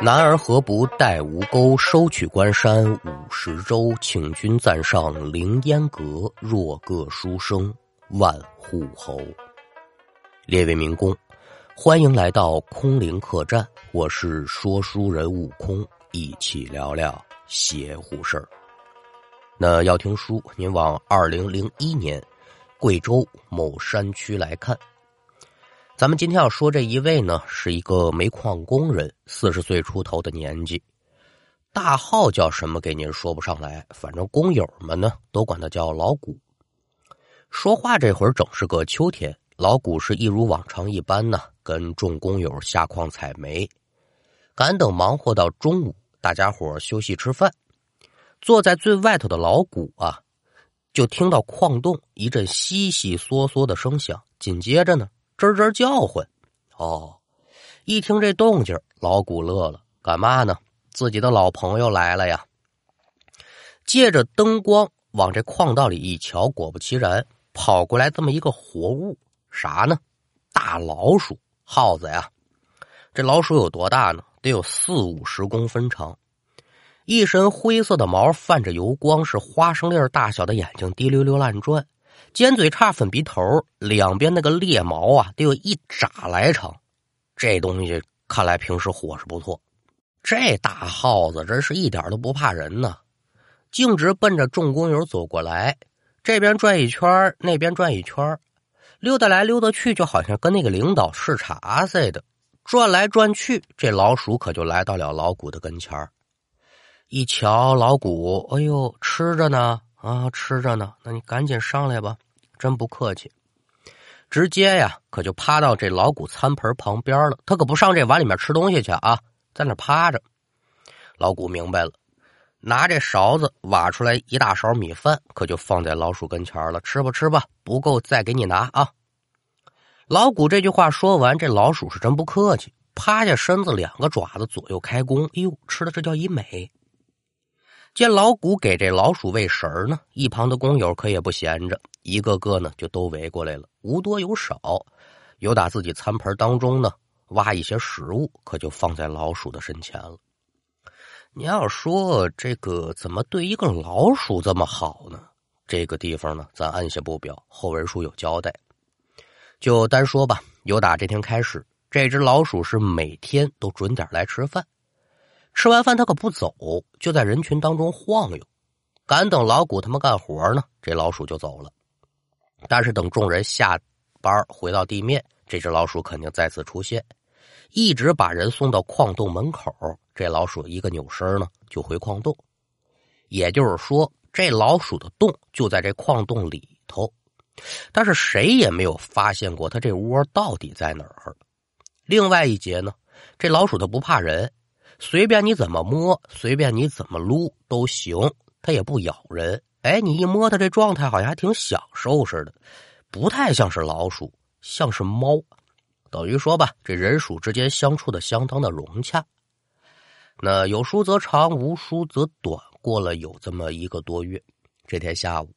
男儿何不带吴钩，收取关山五十州？请君暂上凌烟阁，若个书生万户侯。列位民工，欢迎来到空灵客栈，我是说书人悟空，一起聊聊邪乎事儿。那要听书，您往二零零一年贵州某山区来看。咱们今天要说这一位呢，是一个煤矿工人，四十岁出头的年纪，大号叫什么给您说不上来，反正工友们呢都管他叫老谷。说话这会儿正是个秋天，老谷是一如往常一般呢，跟众工友下矿采煤。赶等忙活到中午，大家伙休息吃饭，坐在最外头的老谷啊，就听到矿洞一阵悉悉嗦嗦的声响，紧接着呢。吱吱叫唤，哦，一听这动静，老古乐了。干嘛呢？自己的老朋友来了呀！借着灯光往这矿道里一瞧，果不其然，跑过来这么一个活物，啥呢？大老鼠，耗子呀！这老鼠有多大呢？得有四五十公分长，一身灰色的毛泛着油光，是花生粒大小的眼睛滴溜溜乱转。尖嘴叉、粉鼻头，两边那个裂毛啊，得有一拃来长。这东西看来平时伙食不错。这大耗子真是一点都不怕人呢，径直奔着众工友走过来，这边转一圈，那边转一圈，溜达来溜达去，就好像跟那个领导视察似的。转来转去，这老鼠可就来到了老谷的跟前一瞧老谷，哎呦，吃着呢。啊，吃着呢，那你赶紧上来吧，真不客气。直接呀，可就趴到这老谷餐盆旁边了。他可不上这碗里面吃东西去啊，在那趴着。老谷明白了，拿这勺子挖出来一大勺米饭，可就放在老鼠跟前了。吃吧，吃吧，不够再给你拿啊。老谷这句话说完，这老鼠是真不客气，趴下身子，两个爪子左右开弓。哎呦，吃的这叫一美。见老谷给这老鼠喂食儿呢，一旁的工友可也不闲着，一个个呢就都围过来了，无多有少，有打自己餐盆当中呢挖一些食物，可就放在老鼠的身前了。你要说这个怎么对一个老鼠这么好呢？这个地方呢，咱按下不表，后文书有交代。就单说吧，由打这天开始，这只老鼠是每天都准点来吃饭。吃完饭，他可不走，就在人群当中晃悠。赶等老谷他们干活呢，这老鼠就走了。但是等众人下班回到地面，这只老鼠肯定再次出现，一直把人送到矿洞门口。这老鼠一个扭身呢，就回矿洞。也就是说，这老鼠的洞就在这矿洞里头，但是谁也没有发现过它这窝到底在哪儿。另外一节呢，这老鼠它不怕人。随便你怎么摸，随便你怎么撸都行，它也不咬人。哎，你一摸它这状态，好像还挺享受似的，不太像是老鼠，像是猫。等于说吧，这人鼠之间相处的相当的融洽。那有书则长，无书则短。过了有这么一个多月，这天下午，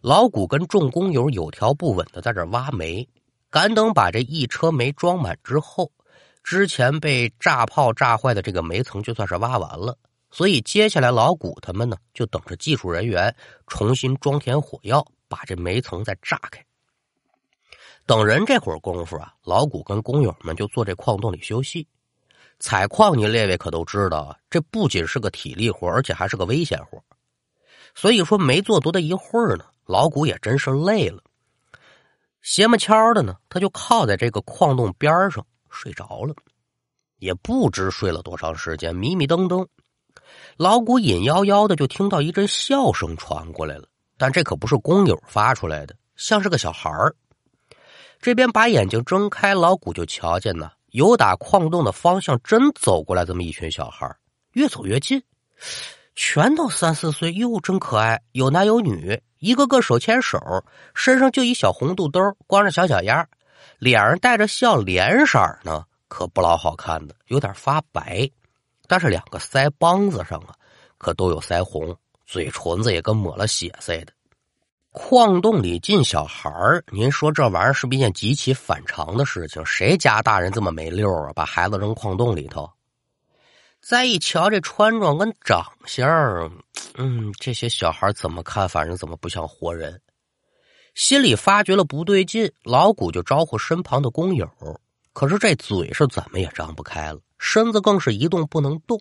老谷跟众工友有条不紊的在这挖煤，赶等把这一车煤装满之后。之前被炸炮炸坏的这个煤层就算是挖完了，所以接下来老谷他们呢就等着技术人员重新装填火药，把这煤层再炸开。等人这会儿功夫啊，老谷跟工友们就坐这矿洞里休息。采矿，你列位可都知道啊，这不仅是个体力活，而且还是个危险活。所以说，没做多大一会儿呢，老谷也真是累了，邪么悄的呢，他就靠在这个矿洞边上。睡着了，也不知睡了多长时间，迷迷瞪瞪，老谷隐幺幺的就听到一阵笑声传过来了，但这可不是工友发出来的，像是个小孩儿。这边把眼睛睁开，老谷就瞧见呢，有打矿洞的方向真走过来这么一群小孩越走越近，全都三四岁，哟，真可爱，有男有女，一个个手牵手，身上就一小红肚兜，光着小脚丫。脸上带着笑脸色呢，可不老好看的，有点发白。但是两个腮帮子上啊，可都有腮红，嘴唇子也跟抹了血似的。矿洞里进小孩您说这玩意儿是不是一件极其反常的事情？谁家大人这么没溜啊？把孩子扔矿洞里头？再一瞧这穿着跟长相，嗯，这些小孩怎么看，反正怎么不像活人。心里发觉了不对劲，老谷就招呼身旁的工友，可是这嘴是怎么也张不开了，身子更是一动不能动。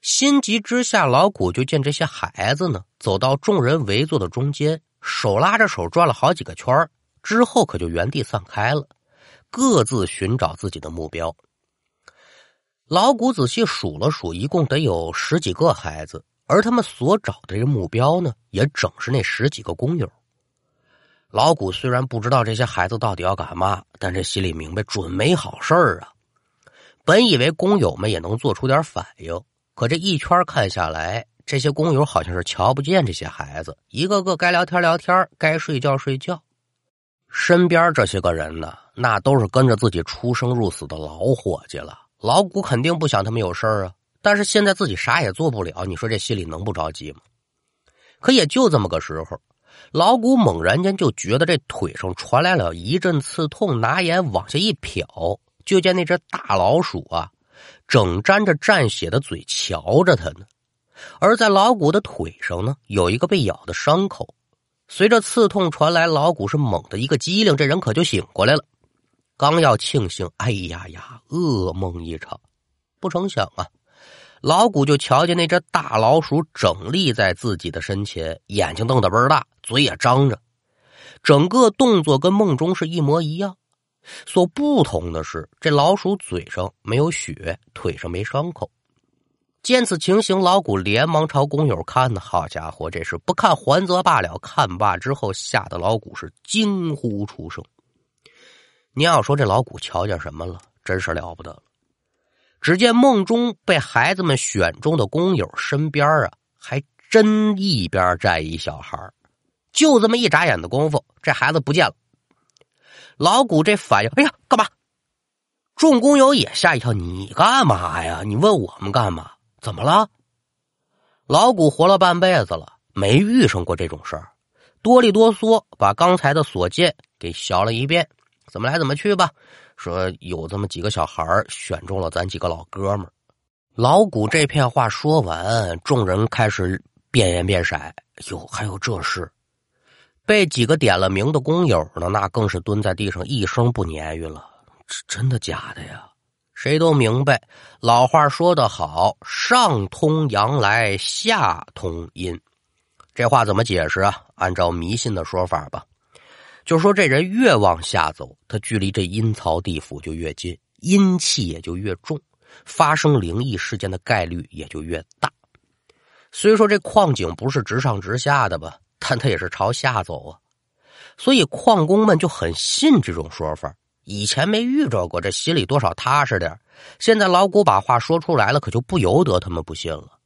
心急之下，老谷就见这些孩子呢，走到众人围坐的中间，手拉着手转了好几个圈之后可就原地散开了，各自寻找自己的目标。老谷仔细数了数，一共得有十几个孩子，而他们所找的这个目标呢，也正是那十几个工友。老谷虽然不知道这些孩子到底要干嘛，但这心里明白准没好事儿啊。本以为工友们也能做出点反应，可这一圈看下来，这些工友好像是瞧不见这些孩子，一个个该聊天聊天，该睡觉睡觉。身边这些个人呢，那都是跟着自己出生入死的老伙计了。老谷肯定不想他们有事儿啊，但是现在自己啥也做不了，你说这心里能不着急吗？可也就这么个时候，老谷猛然间就觉得这腿上传来了一阵刺痛，拿眼往下一瞟，就见那只大老鼠啊，正沾着蘸血的嘴瞧着他呢。而在老谷的腿上呢，有一个被咬的伤口。随着刺痛传来，老谷是猛的一个机灵，这人可就醒过来了。刚要庆幸，哎呀呀，噩梦一场！不成想啊，老谷就瞧见那只大老鼠整立在自己的身前，眼睛瞪得倍儿大，嘴也张着，整个动作跟梦中是一模一样。所不同的是，这老鼠嘴上没有血，腿上没伤口。见此情形，老谷连忙朝工友看呢。好家伙，这是不看还则罢了，看罢之后，吓得老谷是惊呼出声。你要说这老谷瞧见什么了？真是了不得了！只见梦中被孩子们选中的工友身边啊，还真一边站一小孩就这么一眨眼的功夫，这孩子不见了。老谷这反应，哎呀，干嘛？众工友也吓一跳，你干嘛呀？你问我们干嘛？怎么了？老谷活了半辈子了，没遇上过这种事儿，哆里哆嗦把刚才的所见给学了一遍。怎么来怎么去吧。说有这么几个小孩选中了咱几个老哥们儿。老谷这片话说完，众人开始变颜变色。哟，还有这事？被几个点了名的工友呢，那更是蹲在地上一声不言语了。真的假的呀？谁都明白，老话说得好，“上通阳来，下通阴”。这话怎么解释啊？按照迷信的说法吧。就说这人越往下走，他距离这阴曹地府就越近，阴气也就越重，发生灵异事件的概率也就越大。虽说这矿井不是直上直下的吧，但它也是朝下走啊，所以矿工们就很信这种说法。以前没遇着过，这心里多少踏实点现在老谷把话说出来了，可就不由得他们不信了。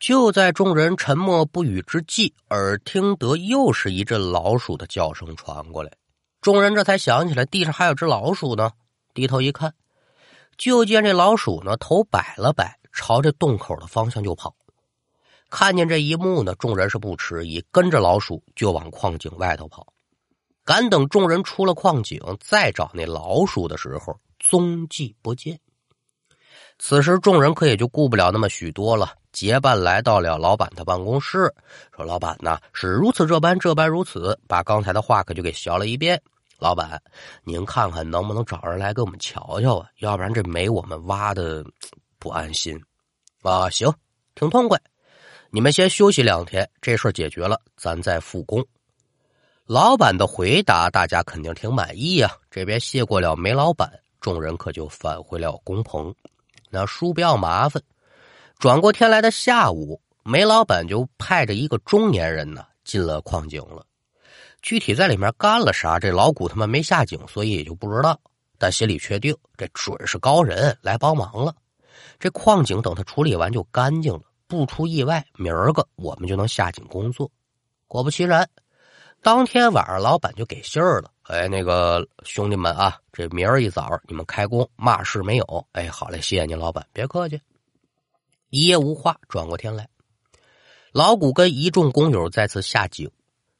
就在众人沉默不语之际，耳听得又是一阵老鼠的叫声传过来。众人这才想起来地上还有只老鼠呢，低头一看，就见这老鼠呢头摆了摆，朝着洞口的方向就跑。看见这一幕呢，众人是不迟疑，跟着老鼠就往矿井外头跑。赶等众人出了矿井，再找那老鼠的时候，踪迹不见。此时众人可也就顾不了那么许多了。结伴来到了老板的办公室，说：“老板呐是如此这般，这般如此，把刚才的话可就给学了一遍。老板，您看看能不能找人来给我们瞧瞧啊？要不然这煤我们挖的不安心啊。行，挺痛快。你们先休息两天，这事解决了，咱再复工。”老板的回答大家肯定挺满意啊。这边谢过了煤老板，众人可就返回了工棚。那叔不要麻烦。转过天来的下午，煤老板就派着一个中年人呢进了矿井了。具体在里面干了啥，这老谷他们没下井，所以也就不知道。但心里确定，这准是高人来帮忙了。这矿井等他处理完就干净了，不出意外，明儿个我们就能下井工作。果不其然，当天晚上老板就给信儿了。哎，那个兄弟们啊，这明儿一早你们开工，嘛事没有？哎，好嘞，谢谢您，老板，别客气。一夜无话，转过天来，老谷跟一众工友再次下井，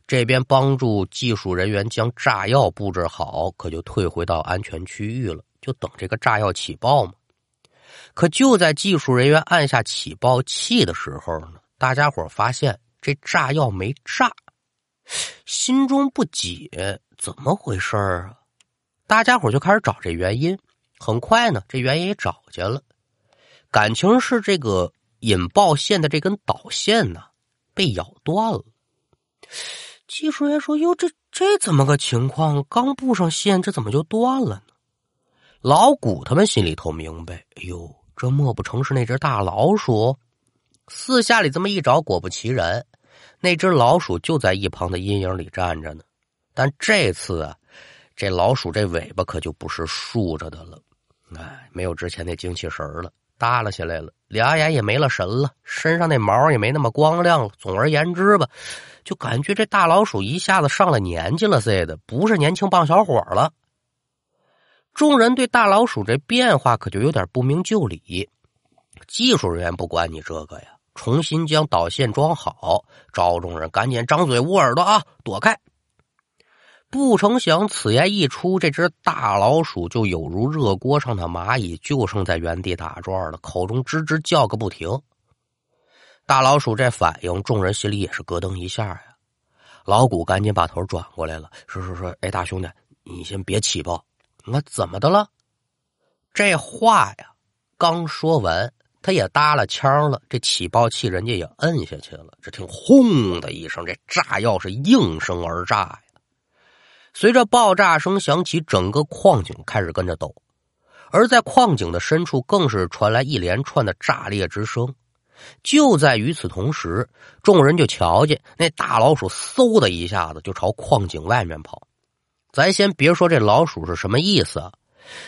这边帮助技术人员将炸药布置好，可就退回到安全区域了，就等这个炸药起爆嘛。可就在技术人员按下起爆器的时候呢，大家伙发现这炸药没炸，心中不解，怎么回事儿啊？大家伙就开始找这原因。很快呢，这原因也找见了，感情是这个引爆线的这根导线呢被咬断了。技术员说：“哟，这这怎么个情况？刚布上线，这怎么就断了呢？”老古他们心里头明白：“哎呦，这莫不成是那只大老鼠？”四下里这么一找，果不其然，那只老鼠就在一旁的阴影里站着呢。但这次啊，这老鼠这尾巴可就不是竖着的了。哎，没有之前那精气神了，耷拉下来了，俩眼也没了神了，身上那毛也没那么光亮了。总而言之吧，就感觉这大老鼠一下子上了年纪了似的，不是年轻棒小伙了。众人对大老鼠这变化可就有点不明就里。技术人员不管你这个呀，重新将导线装好，赵众人赶紧张嘴捂耳朵啊，躲开。不成想，此言一出，这只大老鼠就有如热锅上的蚂蚁，就剩在原地打转了，口中吱吱叫个不停。大老鼠这反应，众人心里也是咯噔一下呀。老谷赶紧把头转过来了，说说说，哎，大兄弟，你先别起爆。那怎么的了？这话呀，刚说完，他也搭了枪了，这起爆器人家也摁下去了。只听轰的一声，这炸药是应声而炸呀。随着爆炸声响起，整个矿井开始跟着抖，而在矿井的深处，更是传来一连串的炸裂之声。就在与此同时，众人就瞧见那大老鼠嗖的一下子就朝矿井外面跑。咱先别说这老鼠是什么意思啊，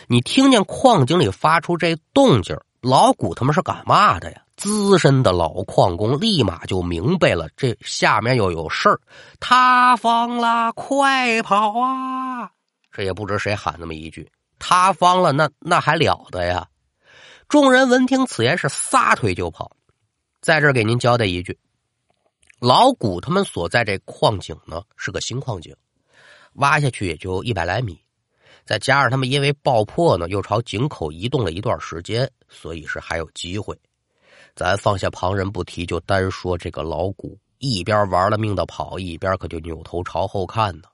你听见矿井里发出这动静，老谷他们是干嘛的呀？资深的老矿工立马就明白了，这下面又有事儿，塌方了，快跑啊！这也不知谁喊那么一句，塌方了，那那还了得呀！众人闻听此言，是撒腿就跑。在这给您交代一句，老谷他们所在这矿井呢，是个新矿井，挖下去也就一百来米，再加上他们因为爆破呢，又朝井口移动了一段时间，所以是还有机会。咱放下旁人不提，就单说这个老谷，一边玩了命的跑，一边可就扭头朝后看呢。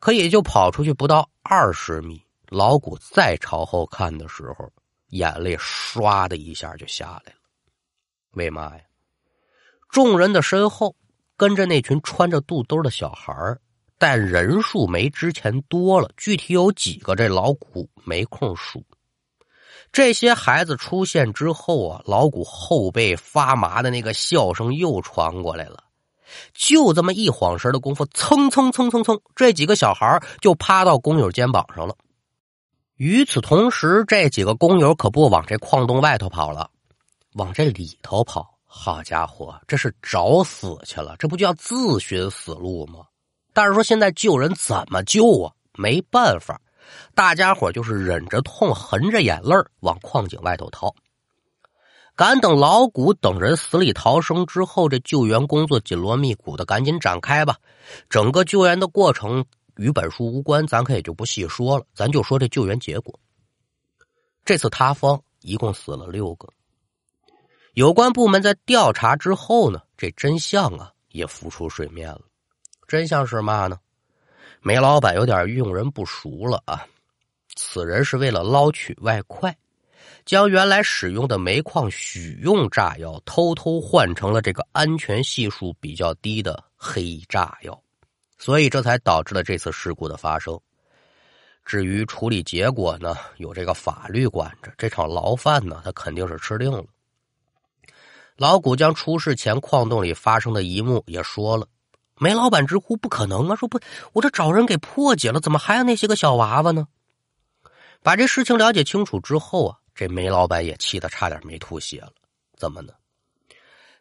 可也就跑出去不到二十米，老谷再朝后看的时候，眼泪唰的一下就下来了。为嘛呀？众人的身后跟着那群穿着肚兜的小孩但人数没之前多了。具体有几个，这老谷没空数。这些孩子出现之后啊，老谷后背发麻的那个笑声又传过来了。就这么一晃神的功夫，蹭蹭蹭蹭蹭，这几个小孩就趴到工友肩膀上了。与此同时，这几个工友可不往这矿洞外头跑了，往这里头跑。好家伙，这是找死去了！这不就要自寻死路吗？但是说现在救人怎么救啊？没办法。大家伙就是忍着痛，含着眼泪往矿井外头逃。赶等老谷等人死里逃生之后，这救援工作紧锣密鼓的赶紧展开吧。整个救援的过程与本书无关，咱可也就不细说了。咱就说这救援结果。这次塌方一共死了六个。有关部门在调查之后呢，这真相啊也浮出水面了。真相是嘛呢？煤老板有点用人不熟了啊！此人是为了捞取外快，将原来使用的煤矿许用炸药偷偷换成了这个安全系数比较低的黑炸药，所以这才导致了这次事故的发生。至于处理结果呢，有这个法律管着，这场牢饭呢，他肯定是吃定了。老谷将出事前矿洞里发生的一幕也说了。煤老板直呼不可能啊！说不，我这找人给破解了，怎么还有那些个小娃娃呢？把这事情了解清楚之后啊，这煤老板也气得差点没吐血了。怎么呢？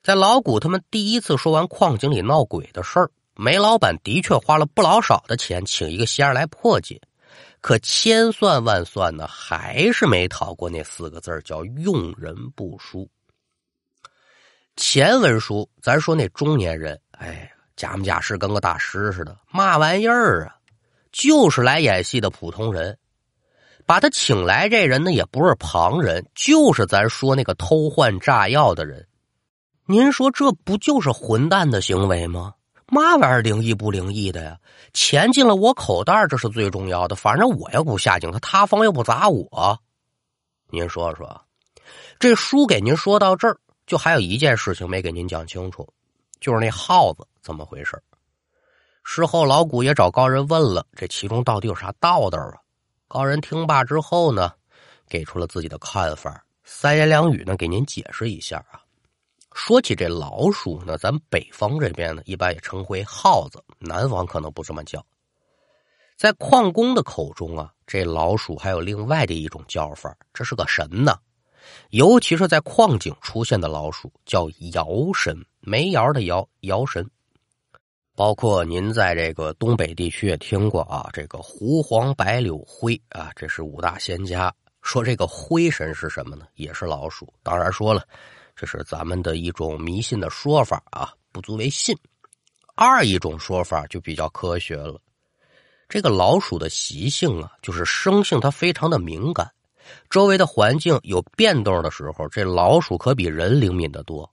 在老谷他们第一次说完矿井里闹鬼的事儿，煤老板的确花了不老少的钱请一个仙儿来破解，可千算万算呢，还是没逃过那四个字叫用人不淑。前文书咱说那中年人，哎。假模假式跟个大师似的，嘛玩意儿啊？就是来演戏的普通人。把他请来这人呢，也不是旁人，就是咱说那个偷换炸药的人。您说这不就是混蛋的行为吗？嘛玩意儿灵异不灵异的呀？钱进了我口袋，这是最重要的。反正我又不下井，他塌方又不砸我。您说说，这书给您说到这儿，就还有一件事情没给您讲清楚，就是那耗子怎么回事事后老谷也找高人问了，这其中到底有啥道道啊？高人听罢之后呢，给出了自己的看法，三言两语呢给您解释一下啊。说起这老鼠呢，咱北方这边呢一般也称为耗子，南方可能不这么叫。在矿工的口中啊，这老鼠还有另外的一种叫法，这是个神呢。尤其是在矿井出现的老鼠叫窑神，煤窑的窑窑神。包括您在这个东北地区也听过啊，这个狐黄白柳灰啊，这是五大仙家说这个灰神是什么呢？也是老鼠。当然说了，这是咱们的一种迷信的说法啊，不足为信。二一种说法就比较科学了，这个老鼠的习性啊，就是生性它非常的敏感，周围的环境有变动的时候，这老鼠可比人灵敏的多。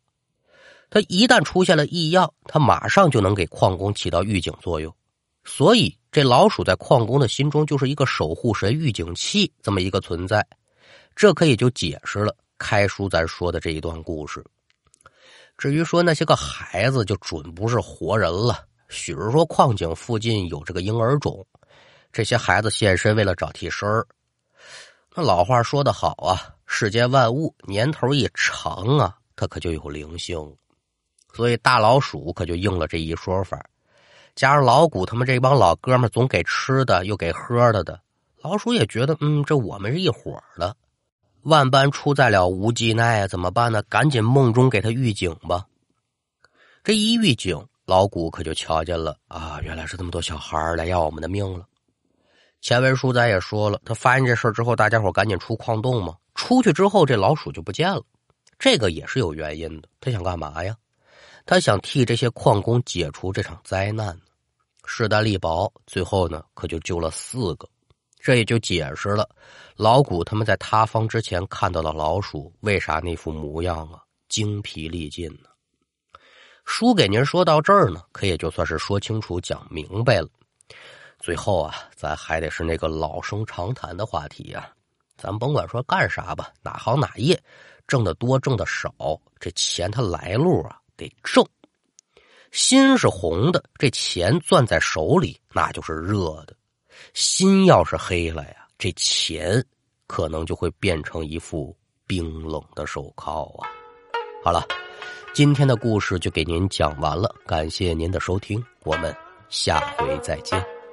它一旦出现了异样，它马上就能给矿工起到预警作用，所以这老鼠在矿工的心中就是一个守护神、预警器这么一个存在。这可以就解释了开书咱说的这一段故事。至于说那些个孩子，就准不是活人了。许是说矿井附近有这个婴儿冢，这些孩子现身为了找替身儿。那老话说得好啊，世间万物年头一长啊，它可就有灵性。所以大老鼠可就应了这一说法，加上老谷他们这帮老哥们总给吃的又给喝的的，老鼠也觉得嗯，这我们是一伙的，万般出在了无计奈，怎么办呢？赶紧梦中给他预警吧。这一预警，老谷可就瞧见了啊，原来是这么多小孩来要我们的命了。前文书咱也说了，他发现这事之后，大家伙赶紧出矿洞嘛。出去之后，这老鼠就不见了，这个也是有原因的。他想干嘛呀？他想替这些矿工解除这场灾难，势单力薄，最后呢，可就救了四个。这也就解释了老谷他们在塌方之前看到的老鼠为啥那副模样啊，精疲力尽呢？书给您说到这儿呢，可也就算是说清楚、讲明白了。最后啊，咱还得是那个老生常谈的话题啊，咱甭管说干啥吧，哪行哪业，挣得多挣得少，这钱它来路啊。得正，心是红的，这钱攥在手里那就是热的；心要是黑了呀，这钱可能就会变成一副冰冷的手铐啊！好了，今天的故事就给您讲完了，感谢您的收听，我们下回再见。